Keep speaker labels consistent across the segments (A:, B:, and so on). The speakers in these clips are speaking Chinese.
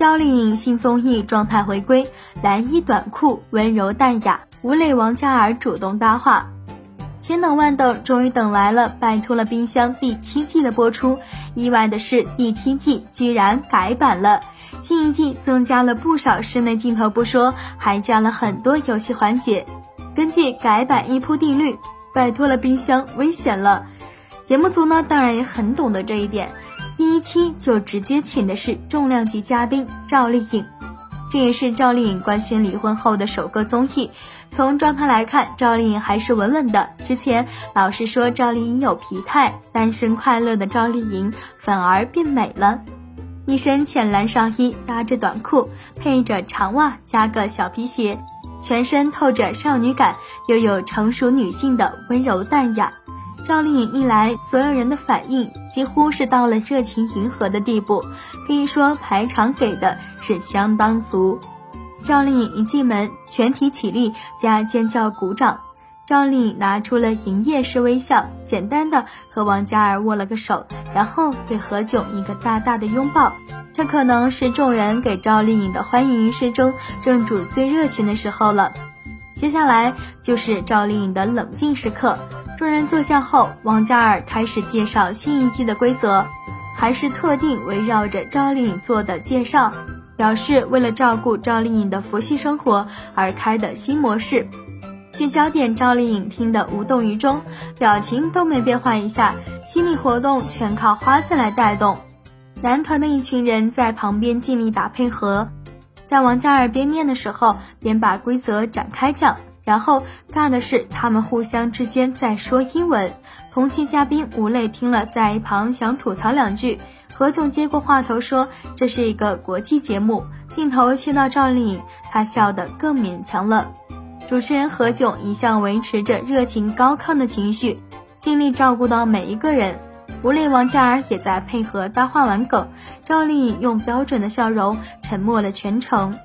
A: 赵丽颖新综艺状态回归，蓝衣短裤，温柔淡雅，吴磊、王嘉尔主动搭话。千等万等，终于等来了《拜托了冰箱》第七季的播出。意外的是，第七季居然改版了。新一季增加了不少室内镜头不说，还加了很多游戏环节。根据改版一铺定律，《拜托了冰箱》危险了。节目组呢，当然也很懂得这一点，第一期就直接请的是重量级嘉宾赵丽颖。这也是赵丽颖官宣离婚后的首个综艺。从状态来看，赵丽颖还是稳稳的。之前老是说赵丽颖有疲态，单身快乐的赵丽颖反而变美了。一身浅蓝上衣搭着短裤，配着长袜加个小皮鞋，全身透着少女感，又有成熟女性的温柔淡雅。赵丽颖一来，所有人的反应几乎是到了热情迎合的地步，可以说排场给的是相当足。赵丽颖一进门，全体起立加尖叫鼓掌。赵丽颖拿出了营业式微笑，简单的和王嘉尔握了个手，然后给何炅一个大大的拥抱。这可能是众人给赵丽颖的欢迎仪式中正主最热情的时候了。接下来就是赵丽颖的冷静时刻。众人坐下后，王嘉尔开始介绍新一季的规则，还是特定围绕着赵丽颖做的介绍，表示为了照顾赵丽颖的佛系生活而开的新模式。聚焦点，赵丽颖听得无动于衷，表情都没变换一下。心理活动全靠花子来带动。男团的一群人在旁边尽力打配合，在王嘉尔边念的时候，边把规则展开讲。然后尬的是，他们互相之间在说英文。同期嘉宾吴磊听了，在一旁想吐槽两句。何炅接过话头说：“这是一个国际节目。”镜头切到赵丽颖，她笑得更勉强了。主持人何炅一向维持着热情高亢的情绪，尽力照顾到每一个人。吴磊、王嘉尔也在配合搭话玩梗，赵丽颖用标准的笑容沉默了全程。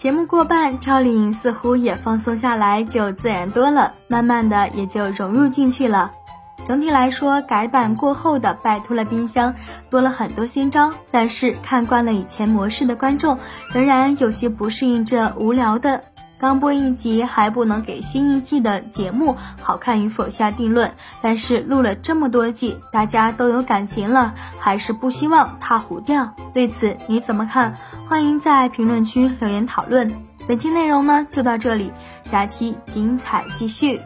A: 节目过半，赵丽颖似乎也放松下来，就自然多了，慢慢的也就融入进去了。整体来说，改版过后的《拜托了冰箱》多了很多新招，但是看惯了以前模式的观众，仍然有些不适应这无聊的。刚播一集还不能给新一季的节目好看与否下定论，但是录了这么多季，大家都有感情了，还是不希望它糊掉。对此你怎么看？欢迎在评论区留言讨论。本期内容呢就到这里，下期精彩继续。